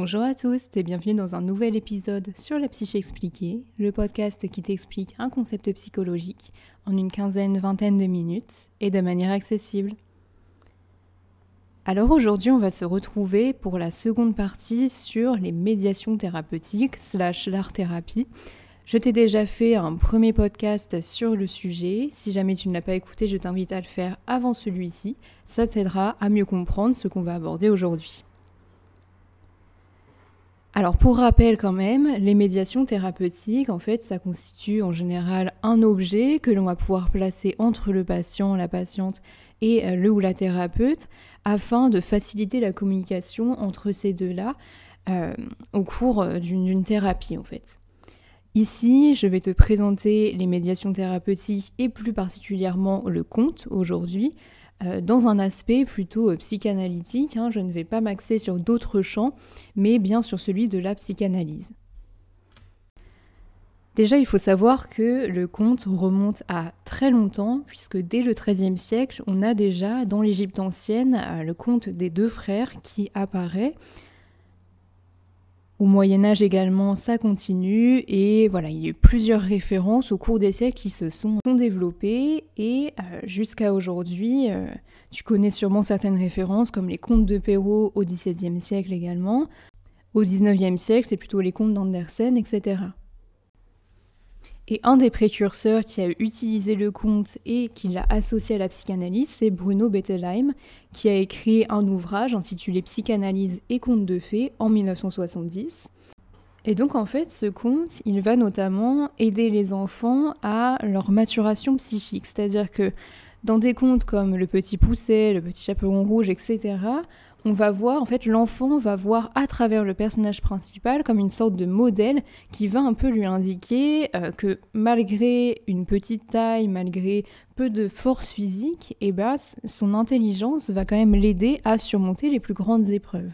Bonjour à tous et bienvenue dans un nouvel épisode sur la psyché expliquée, le podcast qui t'explique un concept psychologique en une quinzaine, vingtaine de minutes et de manière accessible. Alors aujourd'hui, on va se retrouver pour la seconde partie sur les médiations thérapeutiques slash l'art thérapie. Je t'ai déjà fait un premier podcast sur le sujet. Si jamais tu ne l'as pas écouté, je t'invite à le faire avant celui-ci. Ça t'aidera à mieux comprendre ce qu'on va aborder aujourd'hui. Alors pour rappel quand même, les médiations thérapeutiques, en fait, ça constitue en général un objet que l'on va pouvoir placer entre le patient, la patiente et euh, le ou la thérapeute afin de faciliter la communication entre ces deux-là euh, au cours euh, d'une thérapie en fait. Ici, je vais te présenter les médiations thérapeutiques et plus particulièrement le conte aujourd'hui, euh, dans un aspect plutôt euh, psychanalytique. Hein, je ne vais pas m'axer sur d'autres champs, mais bien sur celui de la psychanalyse. Déjà, il faut savoir que le conte remonte à très longtemps, puisque dès le XIIIe siècle, on a déjà dans l'Égypte ancienne euh, le conte des deux frères qui apparaît. Au Moyen Âge également, ça continue et voilà, il y a eu plusieurs références au cours des siècles qui se sont, développées et euh, jusqu'à aujourd'hui, euh, tu connais sûrement certaines références comme les contes de Perrault au XVIIe siècle également. Au XIXe siècle, c'est plutôt les contes d'Andersen, etc. Et un des précurseurs qui a utilisé le conte et qui l'a associé à la psychanalyse, c'est Bruno Bettelheim, qui a écrit un ouvrage intitulé Psychanalyse et contes de fées en 1970. Et donc en fait, ce conte, il va notamment aider les enfants à leur maturation psychique, c'est-à-dire que dans des contes comme Le Petit Pousset, Le Petit Chaperon Rouge, etc., on va voir, en fait, l'enfant va voir à travers le personnage principal comme une sorte de modèle qui va un peu lui indiquer euh, que malgré une petite taille, malgré peu de force physique, eh ben, son intelligence va quand même l'aider à surmonter les plus grandes épreuves.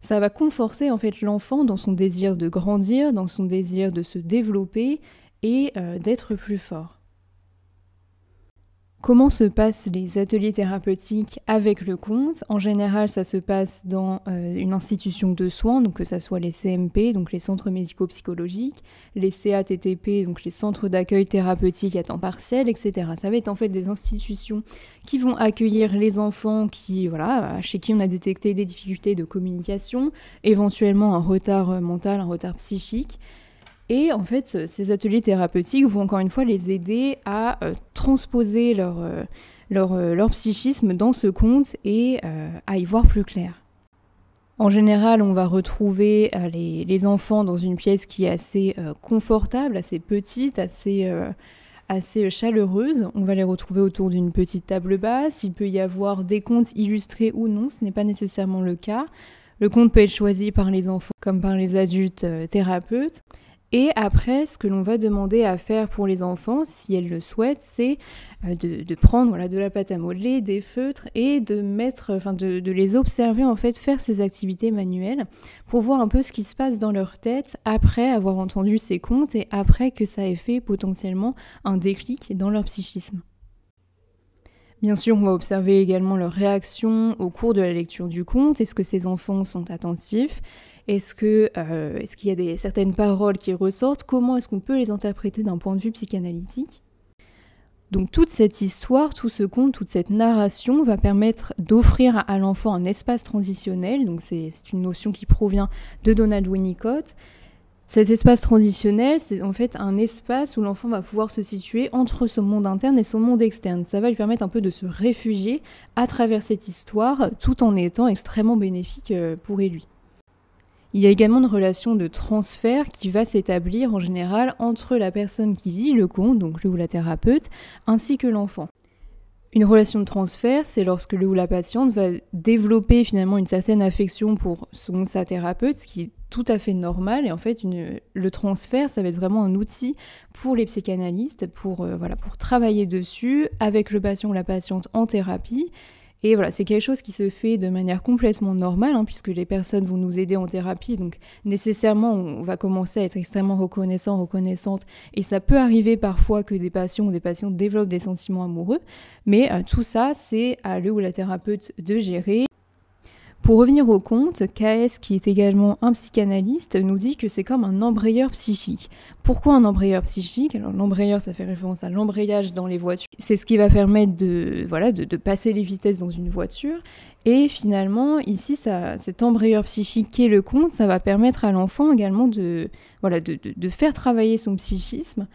Ça va conforter en fait l'enfant dans son désir de grandir, dans son désir de se développer et euh, d'être plus fort. Comment se passent les ateliers thérapeutiques avec le conte En général, ça se passe dans euh, une institution de soins, que ce soit les CMP, donc les centres médico-psychologiques, les CATTP, donc les centres d'accueil thérapeutique à temps partiel, etc. Ça va être en fait des institutions qui vont accueillir les enfants qui, voilà, chez qui on a détecté des difficultés de communication, éventuellement un retard mental, un retard psychique, et en fait, ces ateliers thérapeutiques vont encore une fois les aider à euh, transposer leur, euh, leur, euh, leur, psychisme dans ce conte et à y voir plus clair. En général, on va retrouver les, les, enfants dans une pièce qui est assez confortable, assez petite, assez, assez chaleureuse. On va les retrouver autour d'une petite table basse. Il peut y avoir des contes illustrés ou non, ce n'est pas nécessairement le cas. Le conte peut être choisi par les enfants comme par les adultes thérapeutes. Et après, ce que l'on va demander à faire pour les enfants, si elles le souhaitent, c'est euh, de, prendre de la pâte à modeler, des feutres et de mettre, enfin les observer en fait faire ces activités manuelles pour voir un peu ce qui se passe dans leur tête après avoir entendu ces contes et après que ça ait fait potentiellement un déclic dans leur psychisme. Bien sûr, on va observer également leur réaction au cours de la lecture du conte. Est-ce que ces enfants sont attentifs? Est-ce que euh, est-ce qu'il y a des, certaines paroles qui ressortent? Comment est-ce qu'on peut les interpréter d'un point de vue psychanalytique? Donc toute cette histoire, tout ce conte, toute cette narration va permettre d'offrir à l'enfant un espace transitionnel, donc c'est une notion qui provient de Donald Winnicott. Cet espace transitionnel, c'est en fait un espace où l'enfant va pouvoir se situer entre son monde interne et son monde externe. Ça va lui permettre un peu de se réfugier à travers cette histoire tout en étant extrêmement bénéfique euh, pour lui. Il y a également une relation de transfert qui va s'établir en général entre la personne qui lit le conte, donc le ou la thérapeute, ainsi que l'enfant. Une relation de transfert, c'est lorsque le ou la patiente va développer finalement une certaine affection pour son sa thérapeute, ce qui est tout à fait normal. Et en fait, le transfert, ça va être vraiment un outil pour les psychanalystes, pour, euh, voilà, pour travailler dessus avec le patient ou la patiente en thérapie et voilà, c'est quelque chose qui se fait de manière complètement normale, hein, puisque les personnes vont nous aider en thérapie, donc nécessairement on va commencer à être extrêmement reconnaissant, reconnaissante, et ça peut arriver parfois que des patients ou des patients développent des sentiments amoureux, mais euh, tout ça, c'est à le ou la thérapeute de gérer. Pour revenir au conte, KS, qui est également un psychanalyste, nous dit que c'est comme un embrayeur psychique. Pourquoi un embrayeur psychique? Alors l'embrayeur, ça fait référence à l'embrayage dans les voitures. C'est ce qui va permettre de, voilà, de, passer les vitesses dans une voiture. Et finalement, ici, ça, cet embrayeur psychique qui est le conte, ça va permettre à l'enfant également de, voilà, de, de faire travailler son psychisme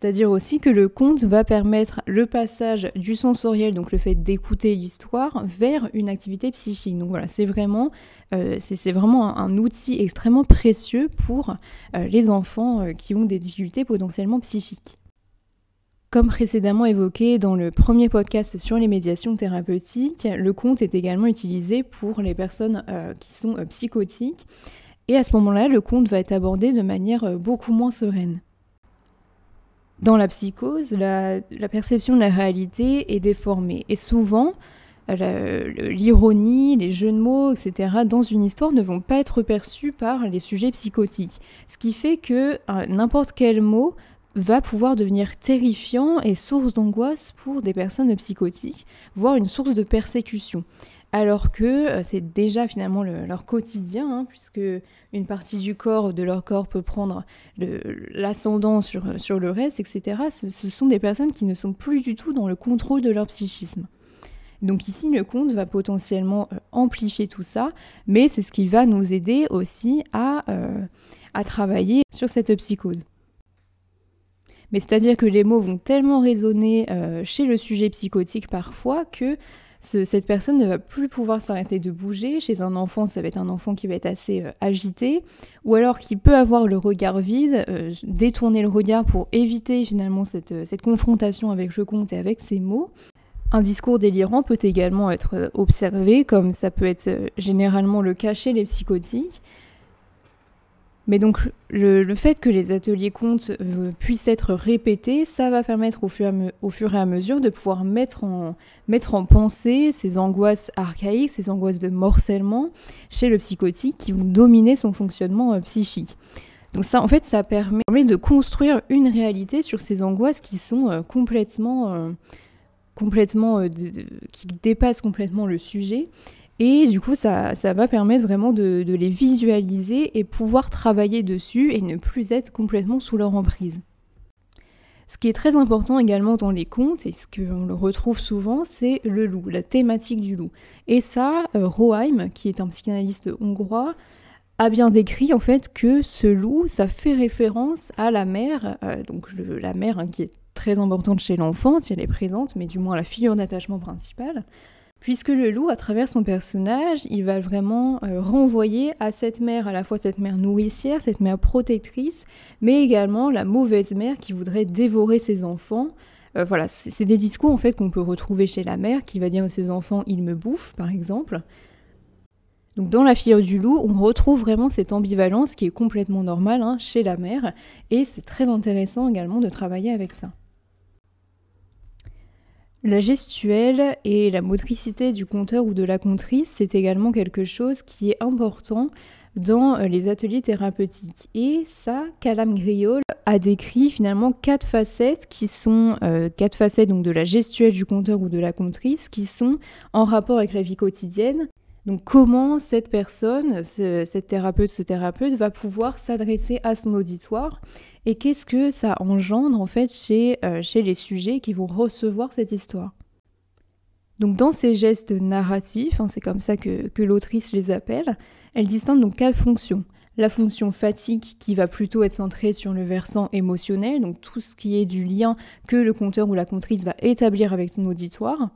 c'est-à-dire aussi que le conte va permettre le passage du sensoriel, donc le fait d'écouter l'histoire, vers une activité psychique. Donc voilà, c'est vraiment, euh, vraiment un, outil extrêmement précieux pour euh, les enfants euh, qui ont des difficultés potentiellement psychiques. Comme précédemment évoqué dans le premier podcast sur les médiations thérapeutiques, le conte est également utilisé pour les personnes qui sont psychotiques. Et à ce moment-là, le conte va être abordé de manière beaucoup moins sereine. Dans la psychose, la, perception de la réalité est déformée. Et souvent, l'ironie, les jeux de mots, etc., dans une histoire ne vont pas être perçus par les sujets psychotiques. Ce qui fait que euh, n'importe quel mot va pouvoir devenir terrifiant et source d'angoisse pour des personnes psychotiques, voire une source de persécution alors que euh, c'est déjà finalement leur quotidien, hein, puisque une partie du corps, de leur corps, peut prendre l'ascendant sur, sur, le reste, etc. Ce, sont des personnes qui ne sont plus du tout dans le contrôle de leur psychisme. Donc ici, le conte va potentiellement euh, amplifier tout ça, mais c'est ce qui va nous aider aussi à, euh, à travailler sur cette psychose. Mais c'est-à-dire que les mots vont tellement résonner chez le sujet psychotique parfois que cette personne ne va plus pouvoir s'arrêter de bouger. Chez un enfant, ça va être un enfant qui va être assez euh, agité, ou alors qui peut avoir le regard vide, euh, détourner le regard pour éviter finalement cette, euh, cette confrontation avec le conte et avec ses mots. Un discours délirant peut également être observé, comme ça peut être généralement le cas chez les psychotiques. Mais donc le, fait que les ateliers comptes euh, puissent être répétés, ça va permettre au fur, et à mesure de pouvoir mettre en, mettre en pensée ces angoisses archaïques, ces angoisses de morcellement chez le psychotique qui vont dominer son fonctionnement euh, psychique. Donc ça, en fait, ça permet de construire une réalité sur ces angoisses qui sont euh, complètement, complètement, qui dépassent complètement le sujet et du coup, ça, va permettre vraiment de, les visualiser et pouvoir travailler dessus et ne plus être complètement sous leur emprise. Ce qui est très important également dans les contes, et ce qu'on le retrouve souvent, c'est le loup, la thématique du loup. Et ça, euh, Roheim, qui est un psychanalyste hongrois, a bien décrit en fait que ce loup, ça fait référence à la mère, euh, donc la mère hein, qui est très importante chez l'enfant, si elle est présente, mais du moins la figure d'attachement principale, puisque le loup, à travers son personnage, il va vraiment euh, renvoyer à cette mère, à la fois cette mère nourricière, cette mère protectrice, mais également la mauvaise mère qui voudrait dévorer ses enfants. Euh, voilà, c'est des discours en fait qu'on peut retrouver chez la mère qui va dire à ses enfants il me bouffe par exemple. Donc dans la figure du loup, on retrouve vraiment cette ambivalence qui est complètement normale hein, chez la mère et c'est très intéressant également de travailler avec ça. La gestuelle et la motricité du conteur ou de la contrice, c'est également quelque chose qui est important dans euh, les ateliers thérapeutiques. Et ça, Calam Griol a décrit finalement quatre facettes qui sont euh, quatre facettes donc de la gestuelle du conteur ou de la contrice qui sont en rapport avec la vie quotidienne. Donc comment cette personne, cette thérapeute, ce thérapeute va pouvoir s'adresser à son auditoire et qu'est-ce que ça engendre en fait chez, euh, les sujets qui vont recevoir cette histoire? Donc dans ces gestes narratifs, hein, c'est comme ça que, que l'autrice les appelle, elle distingue donc quatre fonctions. La fonction fatigue qui va plutôt être centrée sur le versant émotionnel, donc tout ce qui est du lien que le conteur ou la contrice va établir avec son auditoire.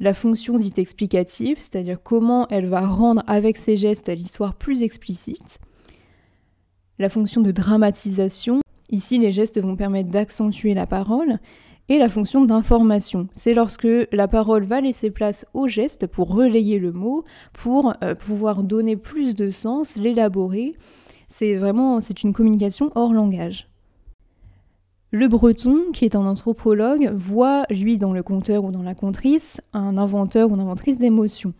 La fonction dite explicative, c'est-à-dire comment elle va rendre avec ses gestes l'histoire plus explicite la fonction de dramatisation. Ici, les gestes vont permettre d'accentuer la parole. Et la fonction d'information, c'est lorsque la parole va laisser place au geste pour relayer le mot, pour euh, pouvoir donner plus de sens, l'élaborer. C'est vraiment, c'est une communication hors langage. Le breton, qui est un anthropologue, voit, lui, dans le conteur ou dans la contrice, un inventeur ou une inventrice d'émotions.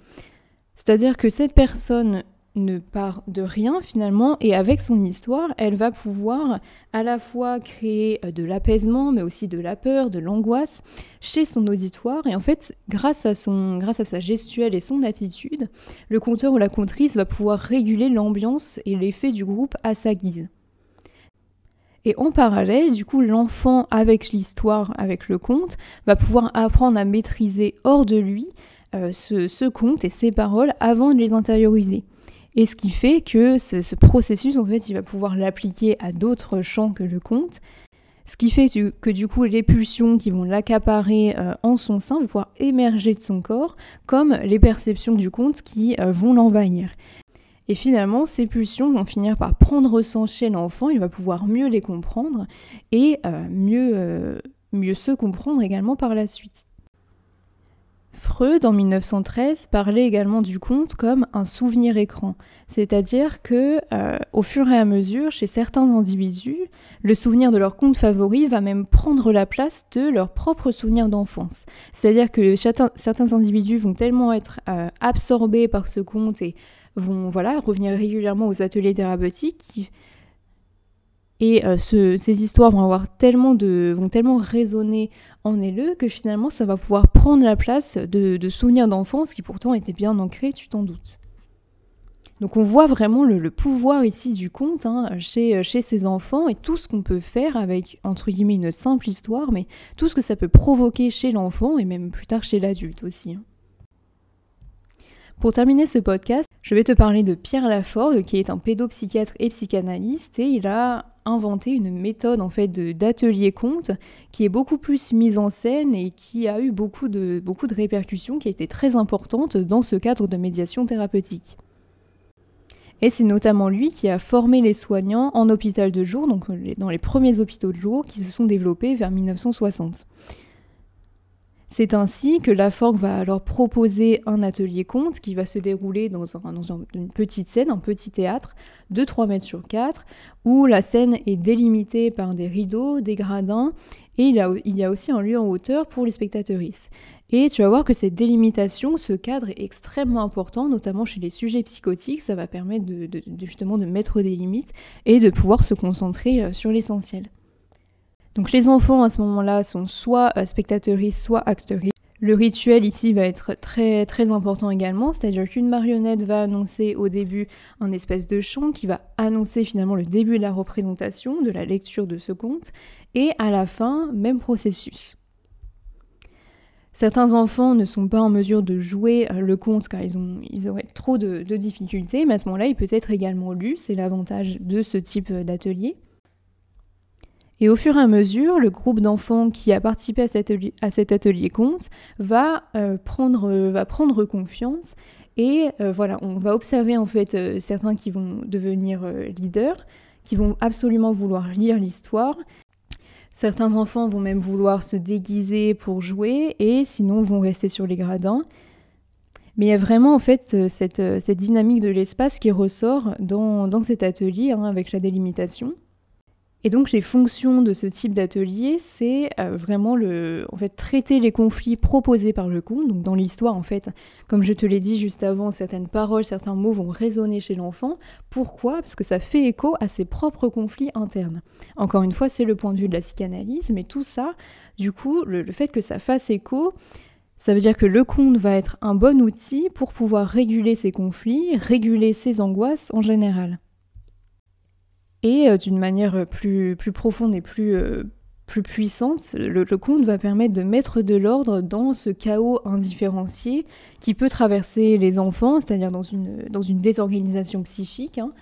C'est-à-dire que cette personne ne part de rien finalement et avec son histoire, elle va pouvoir à la fois créer euh, de l'apaisement mais aussi de la peur, de l'angoisse chez son auditoire et en fait grâce à, sa gestuelle et son attitude, le conteur ou la contrice va pouvoir réguler l'ambiance et l'effet du groupe à sa guise. Et en parallèle, du coup, l'enfant, avec l'histoire, avec le conte, va pouvoir apprendre à maîtriser hors de lui euh, ce, conte et ses paroles avant de les intérioriser. Et ce qui fait que ce, processus, en fait, il va pouvoir l'appliquer à d'autres chants que le conte. Ce qui fait que du coup, les pulsions qui vont l'accaparer euh, en son sein vont pouvoir émerger de son corps, comme les perceptions du conte qui euh, vont l'envahir. Et finalement, ces pulsions vont finir par prendre sens chez l'enfant, il va pouvoir mieux les comprendre et mieux, mieux se comprendre également par la suite. Freud, en 1913, parlait également du conte comme un souvenir écran, c'est-à-dire que, euh, au fur et à mesure, chez certains individus, le souvenir de leur conte favori va même prendre la place de leur propre souvenir d'enfance. C'est-à-dire que certains, individus vont tellement être euh, absorbés par ce conte et vont voilà revenir régulièrement aux ateliers thérapeutiques et euh, ces histoires vont avoir tellement de, vont tellement résonner en eux que finalement ça va pouvoir prendre la place de, souvenirs d'enfance qui pourtant étaient bien ancrés, tu t'en doutes. Donc on voit vraiment le, pouvoir ici du conte hein, chez, chez ces enfants et tout ce qu'on peut faire avec, entre guillemets, une simple histoire, mais tout ce que ça peut provoquer chez l'enfant et même plus tard chez l'adulte aussi. Hein. Pour terminer ce podcast, je vais te parler de Pierre Laforgue, qui est un pédopsychiatre et psychanalyste, et il a inventé une méthode en fait d'atelier conte qui est beaucoup plus mise en scène et qui a eu beaucoup de, beaucoup de répercussions, qui a été très importante dans ce cadre de médiation thérapeutique. Et c'est notamment lui qui a formé les soignants en hôpital de jour, donc dans les premiers hôpitaux de jour qui se sont développés vers 1960. C'est ainsi que Laforgue va alors proposer un atelier conte qui va se dérouler dans, une petite scène, un petit théâtre de 3 mètres sur 4, où la scène est délimitée par des rideaux, des gradins, et il, y a aussi un lieu en hauteur pour les spectatrices. Et tu vas voir que cette délimitation, ce cadre est extrêmement important, notamment chez les sujets psychotiques. Ça va permettre justement de mettre des limites et de pouvoir se concentrer euh, sur l'essentiel. Donc les enfants à ce moment-là sont soit euh, spectateuristes, soit acteuristes. Le rituel ici va être très important également, c'est-à-dire qu'une marionnette va annoncer au début un espèce de chant qui va annoncer finalement le début de la représentation, de la lecture de ce conte, et à la fin, même processus. Certains enfants ne sont pas en mesure de jouer euh, le conte car ils, ont, auraient trop de, de difficultés, mais à ce moment-là, il peut être également lu, c'est l'avantage de ce type euh, d'atelier. Et au fur et à mesure, le groupe d'enfants qui a participé à cet atelier, à va, euh, prendre, euh, va prendre confiance et euh, voilà, on va observer en fait certains qui vont devenir leaders, qui vont absolument vouloir lire l'histoire. Certains enfants vont même vouloir se déguiser pour jouer et sinon vont rester sur les gradins. Mais il y a vraiment en fait cette, dynamique de l'espace qui ressort dans, dans cet atelier hein, avec la délimitation. Et donc les fonctions de ce type d'atelier, c'est euh, vraiment le, fait, traiter les conflits proposés par le conte. Donc dans l'histoire, en fait, comme je te l'ai dit juste avant, certaines paroles, certains mots vont résonner chez l'enfant. Pourquoi? Parce que ça fait écho à ses propres conflits internes. Encore une fois, c'est le point de vue de la psychanalyse, mais tout ça, du coup, le, le fait que ça fasse écho, ça veut dire que le conte va être un bon outil pour pouvoir réguler ses conflits, réguler ses angoisses en général. Et euh, d'une manière euh, plus, plus profonde et plus, euh, plus puissante, le, conte va permettre de mettre de l'ordre dans ce chaos indifférencié qui peut traverser les enfants, c'est-à-dire dans une, dans une désorganisation psychique. Hein.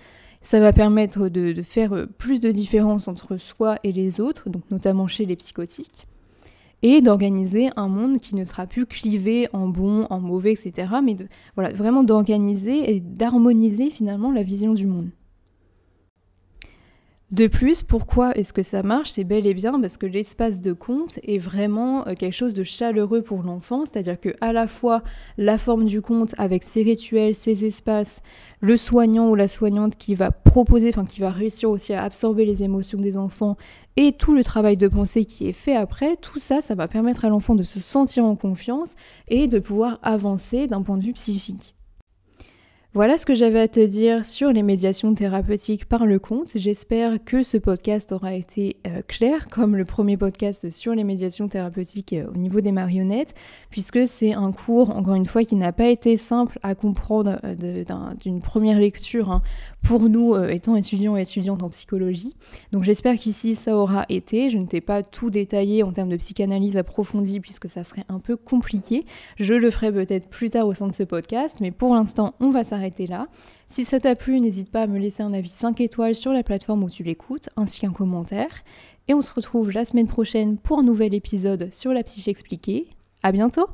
Ça va permettre de, de, faire plus de différence entre soi et les autres, donc notamment chez les psychotiques, et d'organiser un monde qui ne sera plus clivé en bon, en mauvais, etc., mais voilà, vraiment d'organiser et d'harmoniser finalement la vision du monde. De plus, pourquoi est-ce que ça marche? C'est bel et bien parce que l'espace de conte est vraiment euh, quelque chose de chaleureux pour l'enfant, c'est-à-dire que à la fois la forme du conte avec ses rituels, ses espaces, le soignant ou la soignante qui va proposer, enfin qui va réussir aussi à absorber les émotions des enfants et tout le travail de pensée qui est fait après, tout ça, ça va permettre à l'enfant de se sentir en confiance et de pouvoir avancer d'un point de vue psychique. Voilà ce que j'avais à te dire sur les médiations thérapeutiques par le compte. J'espère que ce podcast aura été euh, clair, comme le premier podcast sur les médiations thérapeutiques euh, au niveau des marionnettes, puisque c'est un cours, encore une fois, qui n'a pas été simple à comprendre euh, d'une première lecture hein, pour nous étant étudiants et étudiantes en psychologie. Donc j'espère qu'ici ça aura été. Je ne t'ai pas tout détaillé en termes de psychanalyse approfondie, puisque ça serait un peu compliqué. Je le ferai peut-être plus tard au sein de ce podcast, mais pour l'instant, on va s'arrêter là. Si ça t'a plu, n'hésite pas à me laisser un avis 5 étoiles sur la plateforme où tu l'écoutes, ainsi qu'un commentaire. Et on se retrouve la semaine prochaine pour un nouvel épisode sur la psyché expliquée. À bientôt!